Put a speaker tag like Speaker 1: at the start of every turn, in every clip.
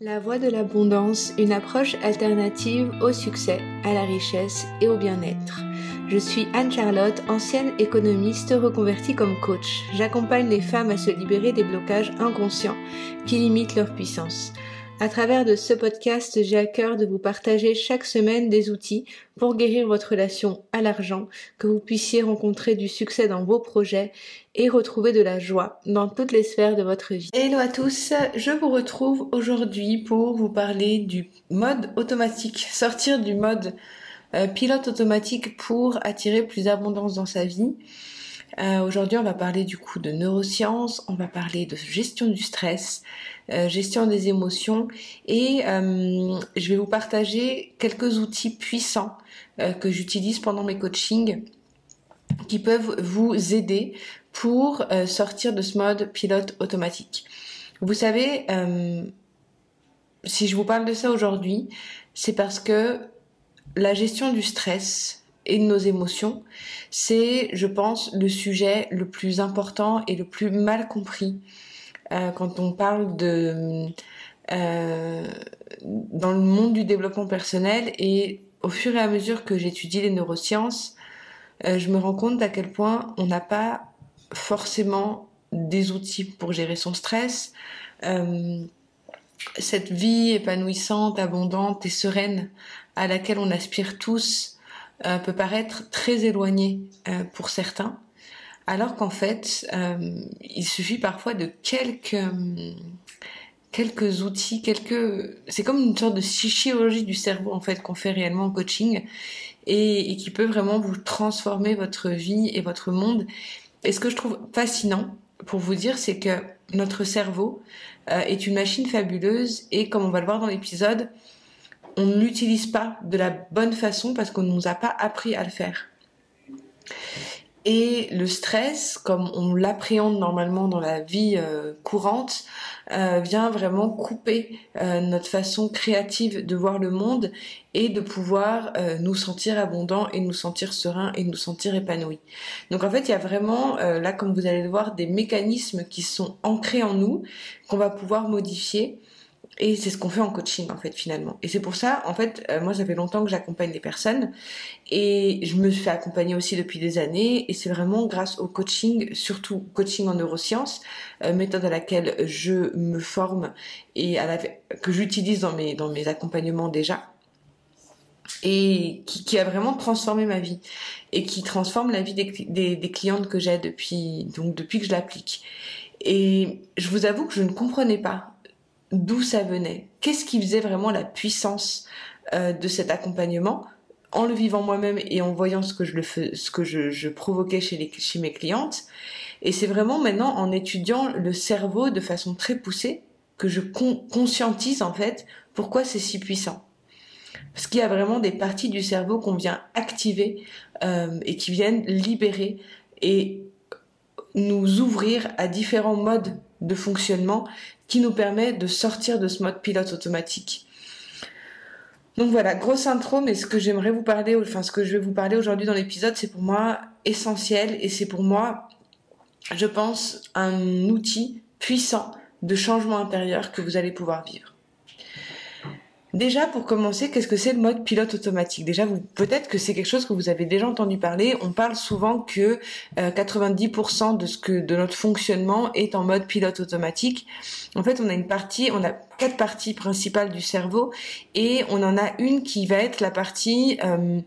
Speaker 1: La voie de l'abondance, une approche alternative au succès, à la richesse et au bien-être. Je suis Anne-Charlotte, ancienne économiste reconvertie comme coach. J'accompagne les femmes à se libérer des blocages inconscients qui limitent leur puissance. À travers de ce podcast, j'ai à cœur de vous partager chaque semaine des outils pour guérir votre relation à l'argent, que vous puissiez rencontrer du succès dans vos projets et retrouver de la joie dans toutes les sphères de votre vie. Hello à tous, je vous retrouve aujourd'hui pour vous parler du mode automatique, sortir du mode euh, pilote automatique pour attirer plus d'abondance dans sa vie. Euh, aujourd'hui, on va parler du coup de neurosciences, on va parler de gestion du stress, euh, gestion des émotions et euh, je vais vous partager quelques outils puissants que j'utilise pendant mes coachings qui peuvent vous aider pour sortir de ce mode pilote automatique. Vous savez, si je vous parle de ça aujourd'hui, c'est parce que la gestion du stress, et de nos émotions, c'est, je pense, le sujet le plus important et le plus mal compris euh, quand on parle de euh, dans le monde du développement personnel et au fur et à mesure que j'étudie les neurosciences, euh, je me rends compte à quel point on n'a pas forcément des outils pour gérer son stress. cette vie épanouissante, abondante et sereine à laquelle on aspire tous, euh, peut paraître très éloigné euh, pour certains, alors qu'en fait, euh, il suffit parfois de quelques quelques outils, quelques c'est comme une sorte de chirurgie du cerveau en fait qu'on fait réellement en coaching et, et, qui peut vraiment vous transformer votre vie et votre monde. Et ce que je trouve fascinant pour vous dire, c'est que notre cerveau est une machine fabuleuse et comme on va le voir dans l'épisode, on ne l'utilise pas de la bonne façon parce qu'on ne nous a pas appris à le faire. Et le stress, comme on l'appréhende normalement dans la vie euh, courante, euh, vient vraiment couper euh, notre façon créative de voir le monde et de pouvoir nous sentir abondants et nous sentir sereins et nous sentir épanouis. Donc en fait, il y a vraiment, là comme vous allez le voir, des mécanismes qui sont ancrés en nous, qu'on va pouvoir modifier et c'est ce qu'on fait en coaching en fait finalement. Et c'est pour ça, en fait, euh, moi ça fait longtemps que j'accompagne des personnes et je me fais accompagner aussi depuis des années. Et c'est vraiment grâce au coaching, surtout coaching en neurosciences, euh, méthode à laquelle je me forme et à la, que j'utilise dans mes dans mes accompagnements déjà et qui, a vraiment transformé ma vie et qui transforme la vie des, des, des clientes que j'ai depuis donc depuis que je l'applique. Et je vous avoue que je ne comprenais pas d'où ça venait, qu'est-ce qui faisait vraiment la puissance euh, de cet accompagnement en le vivant moi-même et en voyant ce que je le fais, ce que je, provoquais chez mes clientes? Et c'est vraiment maintenant en étudiant le cerveau de façon très poussée que je conscientise en fait pourquoi c'est si puissant. Parce qu'il y a vraiment des parties du cerveau qu'on vient activer euh, et qui viennent libérer et nous ouvrir à différents modes de fonctionnement qui nous permet de sortir de ce mode pilote automatique. Donc voilà, grosse intro, mais ce que j'aimerais vous parler, enfin ce que je vais vous parler aujourd'hui dans l'épisode, c'est pour moi essentiel et c'est pour moi, je pense, un outil puissant de changement intérieur que vous allez pouvoir vivre. Déjà, pour commencer, qu'est-ce que c'est le mode pilote automatique? Déjà, peut-être que c'est quelque chose que vous avez déjà entendu parler. On parle souvent que 90% euh, de ce que de notre fonctionnement est en mode pilote automatique. En fait, on a une partie, on a quatre parties principales du cerveau et on en a une qui va être la partie, euh,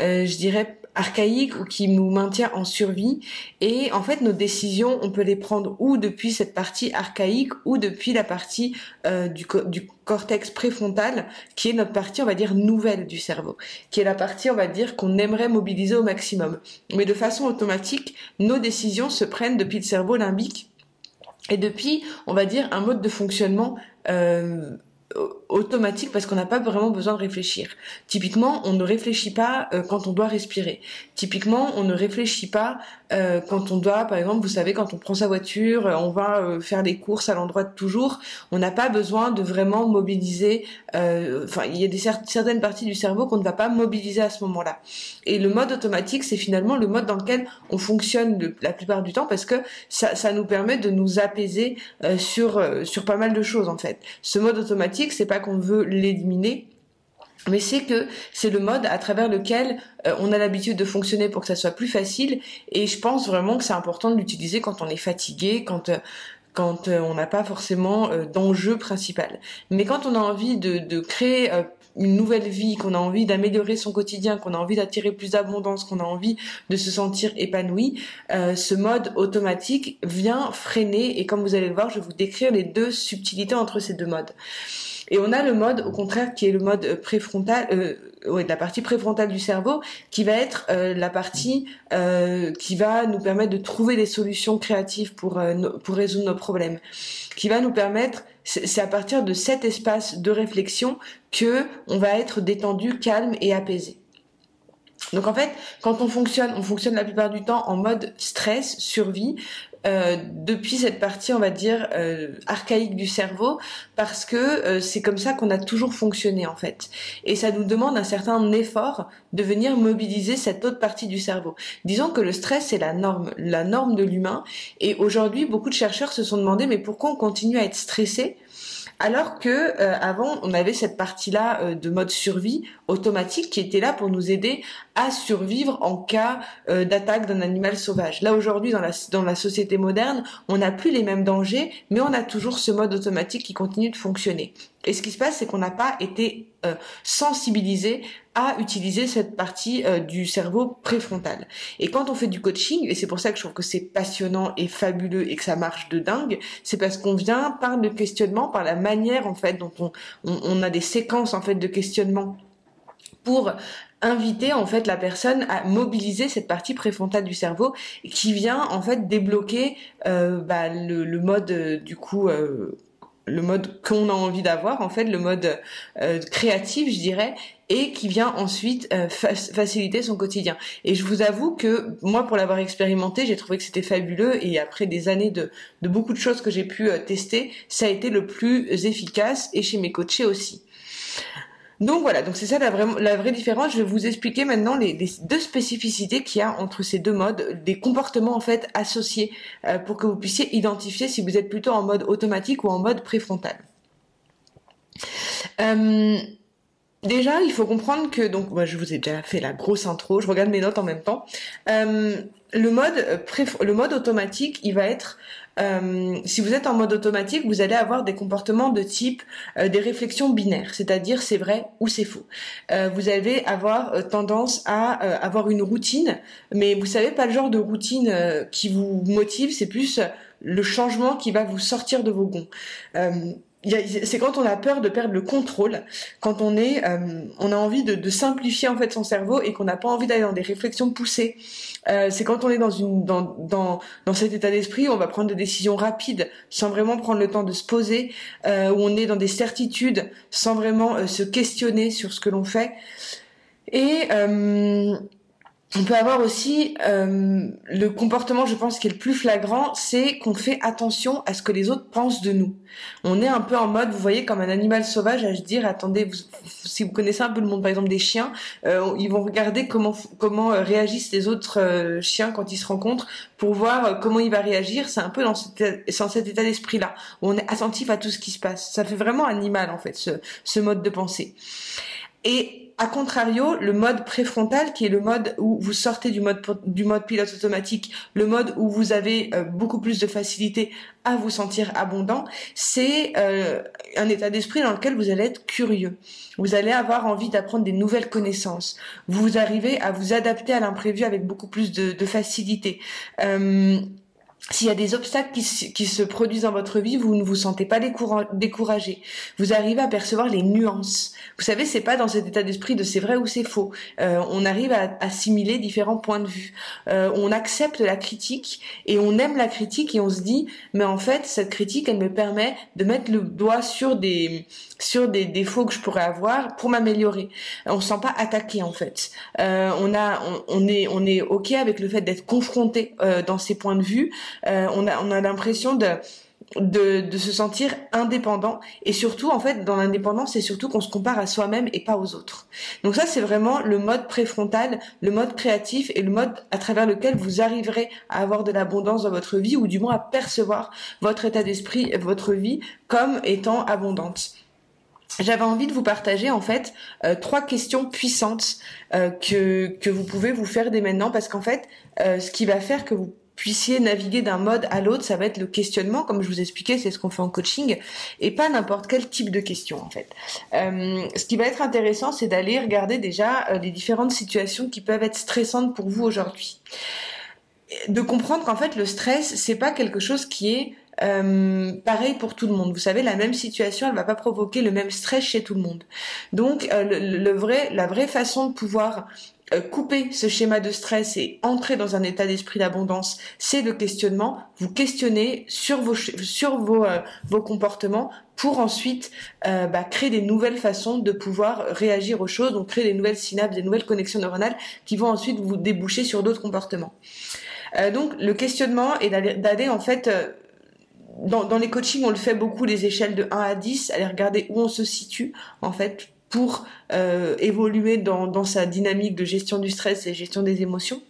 Speaker 1: euh, je dirais archaïque ou qui nous maintient en survie. Et en fait, nos décisions, on peut les prendre ou depuis cette partie archaïque ou depuis la partie euh, du, cortex préfrontal, qui est notre partie, on va dire, nouvelle du cerveau, qui est la partie, on va dire, qu'on aimerait mobiliser au maximum. Mais de façon automatique, nos décisions se prennent depuis le cerveau limbique et depuis, on va dire, un mode de fonctionnement euh, automatique parce qu'on n'a pas vraiment besoin de réfléchir. Typiquement, on ne réfléchit pas euh, quand on doit respirer. Typiquement, on ne réfléchit pas euh, quand on doit, par exemple, vous savez, quand on prend sa voiture, on va faire des courses à l'endroit de toujours. On n'a pas besoin de vraiment mobiliser. Enfin, il y a des certaines parties du cerveau qu'on ne va pas mobiliser à ce moment-là. Et le mode automatique, c'est finalement le mode dans lequel on fonctionne la plupart du temps parce que ça, ça nous permet de nous apaiser sur sur pas mal de choses en fait. Ce mode automatique, c'est pas qu'on veut l'éliminer, mais c'est que c'est le mode à travers lequel euh, on a l'habitude de fonctionner pour que ça soit plus facile. Et je pense vraiment que c'est important de l'utiliser quand on est fatigué, quand euh, quand euh, on n'a pas forcément d'enjeu principal. Mais quand on a envie de, de créer une nouvelle vie, qu'on a envie d'améliorer son quotidien, qu'on a envie d'attirer plus d'abondance, qu'on a envie de se sentir épanoui, ce mode automatique vient freiner. Et comme vous allez le voir, je vais vous décrire les deux subtilités entre ces deux modes. Et on a le mode, au contraire, qui est le mode euh, préfrontal, euh, ouais, la partie préfrontale du cerveau, qui va être euh, la partie euh, qui va nous permettre de trouver des solutions créatives pour pour résoudre nos problèmes, qui va nous permettre, c'est à partir de cet espace de réflexion que on va être détendu, calme et apaisé. Donc en fait, quand on fonctionne, on fonctionne la plupart du temps en mode stress, survie, euh, depuis cette partie, on va dire, euh, archaïque du cerveau, parce que euh, c'est comme ça qu'on a toujours fonctionné en fait. Et ça nous demande un certain effort de venir mobiliser cette autre partie du cerveau. Disons que le stress c'est la norme, la norme de l'humain. Et aujourd'hui, beaucoup de chercheurs se sont demandé, mais pourquoi on continue à être stressé alors que euh, avant on avait cette partie-là euh, de mode survie automatique qui était là pour nous aider à survivre en cas euh, d'attaque d'un animal sauvage. Là aujourd'hui dans la dans la société moderne, on n'a plus les mêmes dangers, mais on a toujours ce mode automatique qui continue de fonctionner. Et ce qui se passe, c'est qu'on n'a pas été sensibilisé à utiliser cette partie euh, du cerveau préfrontal. Et quand on fait du coaching, et c'est pour ça que je trouve que c'est passionnant et fabuleux et que ça marche de dingue, c'est parce qu'on vient par le questionnement, par la manière en fait dont on, on, a des séquences en fait de questionnement pour inviter en fait la personne à mobiliser cette partie préfrontale du cerveau qui vient en fait débloquer euh, bah, le, le, mode euh, du coup euh, le mode qu'on a envie d'avoir en fait le mode euh, créatif je dirais et qui vient ensuite euh, faciliter son quotidien. Et je vous avoue que moi pour l'avoir expérimenté j'ai trouvé que c'était fabuleux et après des années de, de beaucoup de choses que j'ai pu euh, tester ça a été le plus efficace et chez mes coachés aussi donc voilà, donc c'est ça la vraie, différence. Je vais vous expliquer maintenant les, deux spécificités qu'il y a entre ces deux modes, des comportements en fait associés euh, pour que vous puissiez identifier si vous êtes plutôt en mode automatique ou en mode préfrontal. Euh, déjà, il faut comprendre que donc moi je vous ai déjà fait la grosse intro, je regarde mes notes en même temps. Euh, le mode le mode automatique, il va être euh, si vous êtes en mode automatique, vous allez avoir des comportements de type euh, des réflexions binaires, c'est-à-dire c'est vrai ou c'est faux. Euh, vous allez avoir tendance à avoir une routine, mais vous savez pas le genre de routine qui vous motive, c'est plus le changement qui va vous sortir de vos gonds c'est quand on a peur de perdre le contrôle, quand on est, euh, on a envie de, de, simplifier en fait son cerveau et qu'on n'a pas envie d'aller dans des réflexions poussées. Euh, c'est quand on est dans une dans dans dans cet état d'esprit où on va prendre des décisions rapides sans vraiment prendre le temps de se poser, euh, où on est dans des certitudes sans vraiment euh, se questionner sur ce que l'on fait. Euh, on peut avoir aussi euh, le comportement, je pense, qui est le plus flagrant, c'est qu'on fait attention à ce que les autres pensent de nous. On est un peu en mode, vous voyez, comme un animal sauvage à se dire, attendez, si vous connaissez un peu le monde, par exemple, des chiens, euh, ils vont regarder comment comment euh, réagissent les autres chiens quand ils se rencontrent pour voir comment il va réagir. C'est un peu dans cet, dans cet état d'esprit-là, où on est attentif à tout ce qui se passe. Ça fait vraiment animal, en fait, ce, ce mode de pensée. Et a contrario, le mode préfrontal, qui est le mode où vous sortez du mode du mode pilote automatique, le mode où vous avez euh, beaucoup plus de facilité à vous sentir abondant, c'est euh, un état d'esprit dans lequel vous allez être curieux. Vous allez avoir envie d'apprendre des nouvelles connaissances. Vous arrivez à vous adapter à l'imprévu avec beaucoup plus de, de facilité. Euh, s'il y a des obstacles qui, se produisent dans votre vie, vous ne vous sentez pas découragé. Vous arrivez à percevoir les nuances. Vous savez, c'est pas dans cet état d'esprit de c'est vrai ou c'est faux. Euh, on arrive à assimiler différents points de vue. Euh, on accepte la critique et on aime la critique et on se dit, mais en fait, cette critique, elle me permet de mettre le doigt sur des sur des défauts que je pourrais avoir pour m'améliorer. On se sent pas attaqué en fait. Euh, on a, on, est, on est ok avec le fait d'être confronté dans ces points de vue. Euh, on a, on a l'impression de, de, se sentir indépendant. Et surtout en fait dans l'indépendance c'est surtout qu'on se compare à soi-même et pas aux autres. Donc ça c'est vraiment le mode préfrontal le mode créatif et le mode à travers lequel vous arriverez à avoir de l'abondance dans votre vie ou du moins à percevoir votre état d'esprit votre vie comme étant abondante. J'avais envie de vous partager en fait euh, trois questions puissantes euh, que que vous pouvez vous faire dès maintenant parce qu'en fait ce qui va faire que vous puissiez naviguer d'un mode à l'autre, ça va être le questionnement, comme je vous expliquais, c'est ce qu'on fait en coaching, et pas n'importe quel type de question en fait. Euh, ce qui va être intéressant, c'est d'aller regarder déjà euh, les différentes situations qui peuvent être stressantes pour vous aujourd'hui. De comprendre qu'en fait le stress, c'est pas quelque chose qui est euh, pareil pour tout le monde. Vous savez, la même situation, elle va pas provoquer le même stress chez tout le monde. Donc, le, vrai, la vraie façon de pouvoir couper ce schéma de stress et entrer dans un état d'esprit d'abondance, c'est le questionnement. Vous questionnez sur vos sur vos euh, vos comportements pour ensuite euh, bah, créer des nouvelles façons de pouvoir réagir aux choses, donc créer des nouvelles synapses, des nouvelles connexions neuronales qui vont ensuite vous déboucher sur d'autres comportements. donc le questionnement est d'aller en fait dans, dans, les coachings, on le fait beaucoup, les échelles de 1 à 10, aller regarder où on se situe, en fait, pour euh, évoluer dans, sa dynamique de gestion du stress et gestion des émotions.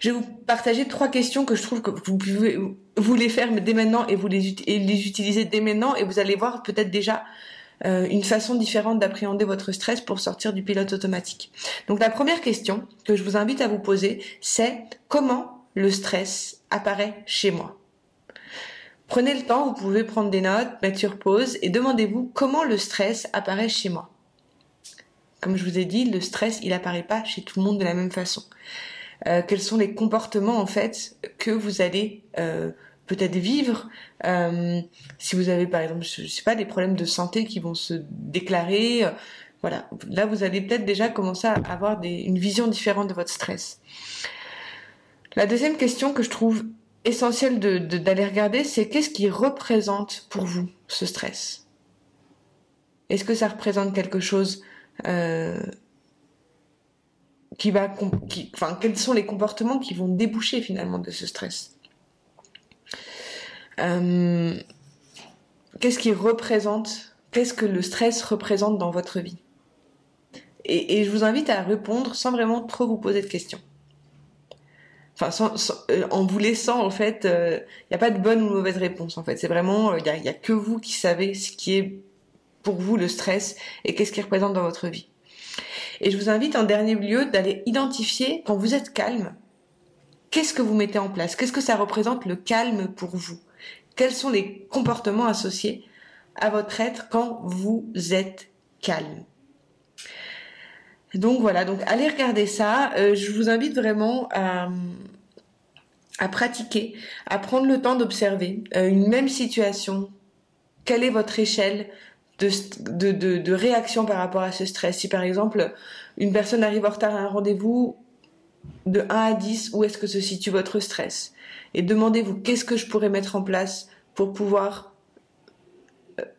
Speaker 1: Je vais vous partager trois questions que je trouve que vous pouvez vous les faire dès maintenant et vous les, et utiliser dès maintenant et vous allez voir peut-être déjà euh, une façon différente d'appréhender votre stress pour sortir du pilote automatique. Donc la première question que je vous invite à vous poser, c'est comment le stress apparaît chez moi? Prenez le temps, vous pouvez prendre des notes, mettre sur pause et demandez-vous comment le stress apparaît chez moi. Comme je vous ai dit, le stress, il apparaît pas chez tout le monde de la même façon. Euh, quels sont les comportements en fait que vous allez euh, peut-être vivre euh, si vous avez par exemple je sais pas des problèmes de santé qui vont se déclarer voilà là vous allez peut-être déjà commencer à avoir une vision différente de votre stress la deuxième question que je trouve essentiel d'aller de, d'aller regarder, c'est qu'est-ce qui représente pour vous ce stress? Est-ce que ça représente quelque chose euh, qui va, qui, enfin, quels sont les comportements qui vont déboucher finalement de ce stress? Euh, Qu'est-ce qui représente Qu'est-ce que le stress représente dans votre vie? Et je vous invite à répondre sans vraiment trop vous poser de questions enfin euh, en vous laissant en fait il euh, n'y a pas de bonne ou mauvaise réponse en fait. C'est vraiment il euh, n'y a, a, que vous qui savez ce qui est pour vous le stress et qu'est-ce qu'il représente dans votre vie. Et je vous invite en dernier lieu d'aller identifier quand vous êtes calme qu'est-ce que vous mettez en place? Qu'est-ce que ça représente le calme pour vous? Quels sont les comportements associés à votre être quand vous êtes calme? Donc voilà, donc allez regarder ça. Euh, je vous invite vraiment à, à pratiquer, à prendre le temps d'observer euh, une même situation. Quelle est votre échelle de, de, de, réaction par rapport à ce stress? Si par exemple une personne arrive en retard à un rendez-vous, de 1 à 10, où est-ce que se situe votre stress? Et demandez-vous qu'est-ce que je pourrais mettre en place pour pouvoir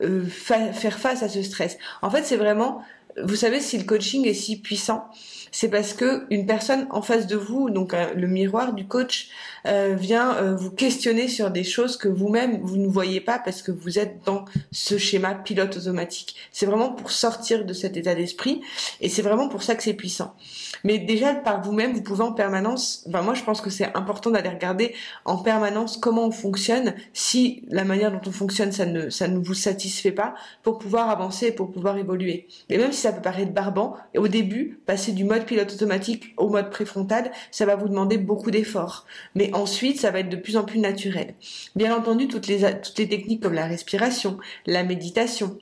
Speaker 1: euh, faire face à ce stress? En fait, c'est vraiment vous savez, si le coaching est si puissant, c'est parce que une personne en face de vous, donc euh, le miroir du coach, euh, vient euh, vous questionner sur des choses que vous-même vous ne voyez pas parce que vous êtes dans ce schéma pilote automatique. C'est vraiment pour sortir de cet état d'esprit et c'est vraiment pour ça que c'est puissant. Mais déjà par vous-même, vous pouvez en permanence. Enfin, moi, je pense que c'est important d'aller regarder en permanence comment on fonctionne. Si la manière dont on fonctionne, ça ne ça ne vous satisfait pas, pour pouvoir avancer, pour pouvoir évoluer. Et même ça peut paraître barbant, et au début, passer du mode pilote automatique au mode préfrontal, ça va vous demander beaucoup d'efforts. Mais ensuite, ça va être de plus en plus naturel. Bien entendu, toutes les toutes les techniques comme la respiration, la méditation,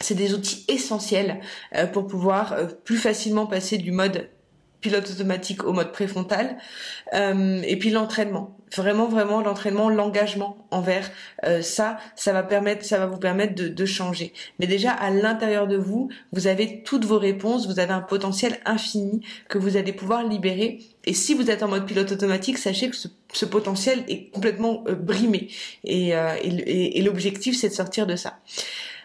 Speaker 1: c'est des outils essentiels euh, pour pouvoir euh, plus facilement passer du mode pilote automatique au mode préfrontal. Euh, et puis l'entraînement, vraiment vraiment l'entraînement, l'engagement envers euh, ça, ça va permettre, ça va vous permettre de, de changer. Mais déjà à l'intérieur de vous, vous avez toutes vos réponses, vous avez un potentiel infini que vous allez pouvoir libérer. Et si vous êtes en mode pilote automatique, sachez que ce, ce potentiel est complètement euh, brimé. Et, et, et l'objectif, c'est de sortir de ça.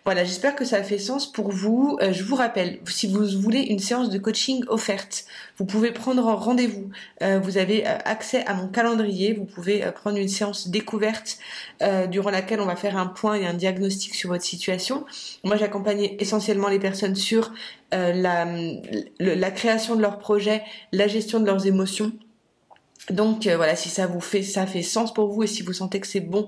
Speaker 1: Voilà, j'espère que ça a fait sens pour vous. Euh, je vous rappelle, si vous voulez une séance de coaching offerte, vous pouvez prendre rendez-vous. Euh, vous avez euh, accès à mon calendrier. Vous pouvez prendre une séance découverte durant laquelle on va faire un point et un diagnostic sur votre situation. Moi, j'accompagne essentiellement les personnes sur la, la création de leurs projets, la gestion de leurs émotions donc euh, voilà, si ça vous fait ça fait sens pour vous et si vous sentez que c'est bon,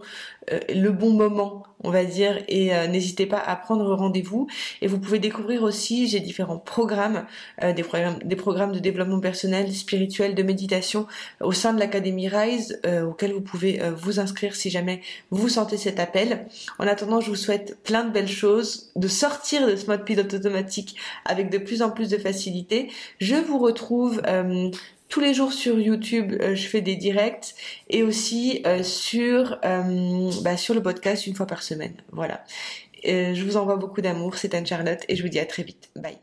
Speaker 1: euh, le bon moment, on va dire, et euh, n'hésitez pas à prendre rendez-vous. Et vous pouvez découvrir aussi, j'ai différents programmes, des programmes, des programmes de développement personnel, spirituel, de méditation au sein de l'académie Rise, auquel vous pouvez vous inscrire si jamais vous sentez cet appel. En attendant, je vous souhaite plein de belles choses, de sortir de ce mode pilote automatique avec de plus en plus de facilité. Je vous retrouve tous les jours sur YouTube, euh, je fais des directs et aussi euh, sur euh, bah, sur le podcast une fois par semaine. Voilà. je vous envoie beaucoup d'amour. C'est Anne Charlotte et je vous dis à très vite. Bye.